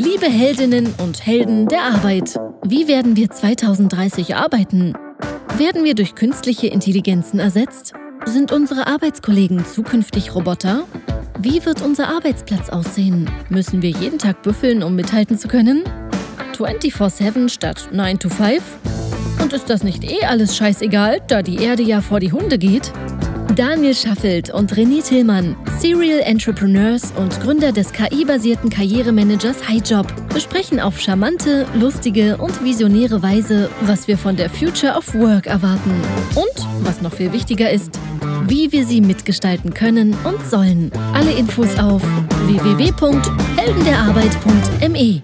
Liebe Heldinnen und Helden der Arbeit, wie werden wir 2030 arbeiten? Werden wir durch künstliche Intelligenzen ersetzt? Sind unsere Arbeitskollegen zukünftig Roboter? Wie wird unser Arbeitsplatz aussehen? Müssen wir jeden Tag büffeln, um mithalten zu können? 24-7 statt 9 to 5? Und ist das nicht eh alles scheißegal, da die Erde ja vor die Hunde geht? Daniel Schaffelt und René Tillmann, Serial Entrepreneurs und Gründer des KI-basierten Karrieremanagers HighJob, besprechen auf charmante, lustige und visionäre Weise, was wir von der Future of Work erwarten. Und, was noch viel wichtiger ist, wie wir sie mitgestalten können und sollen. Alle Infos auf www.heldenderarbeit.me.